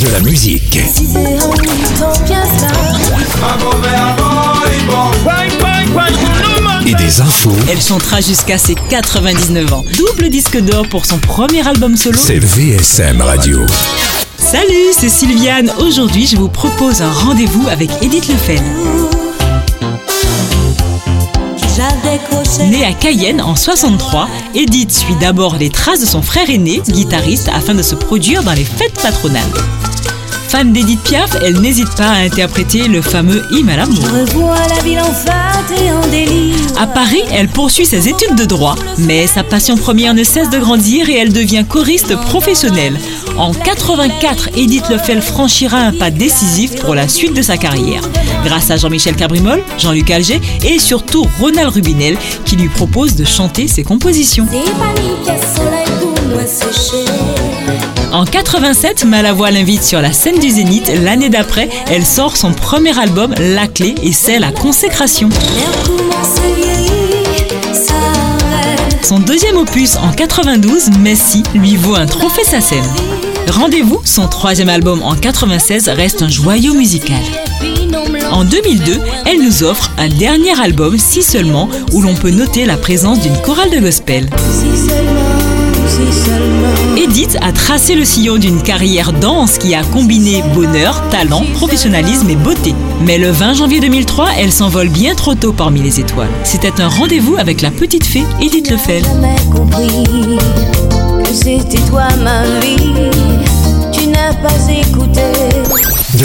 De la musique. Et des infos. Elle chantera jusqu'à ses 99 ans. Double disque d'or pour son premier album solo. C'est VSM Radio. Salut, c'est Sylviane. Aujourd'hui, je vous propose un rendez-vous avec Edith Lefel. Née à Cayenne en 63, Edith suit d'abord les traces de son frère aîné, guitariste, afin de se produire dans les fêtes patronales. Fan d'Edith Piaf, elle n'hésite pas à interpréter le fameux hymne à l'amour. À Paris, elle poursuit ses études de droit, mais sa passion première ne cesse de grandir et elle devient choriste professionnelle. En 84, Edith Lefel franchira un pas décisif pour la suite de sa carrière, grâce à Jean-Michel Cabrimol, Jean-Luc Alger et surtout Ronald Rubinel qui lui propose de chanter ses compositions. En 87, Malavoie l'invite sur la scène du Zénith. L'année d'après, elle sort son premier album, La Clé, et c'est la consécration. Son deuxième opus en 92, Messi, lui vaut un trophée sa scène. Rendez-vous, son troisième album en 96 reste un joyau musical. En 2002, elle nous offre un dernier album, Si seulement, où l'on peut noter la présence d'une chorale de gospel. Edith a tracé le sillon d'une carrière dense qui a combiné bonheur, talent, professionnalisme et beauté. Mais le 20 janvier 2003, elle s'envole bien trop tôt parmi les étoiles. C'était un rendez-vous avec la petite fée Edith Lefel.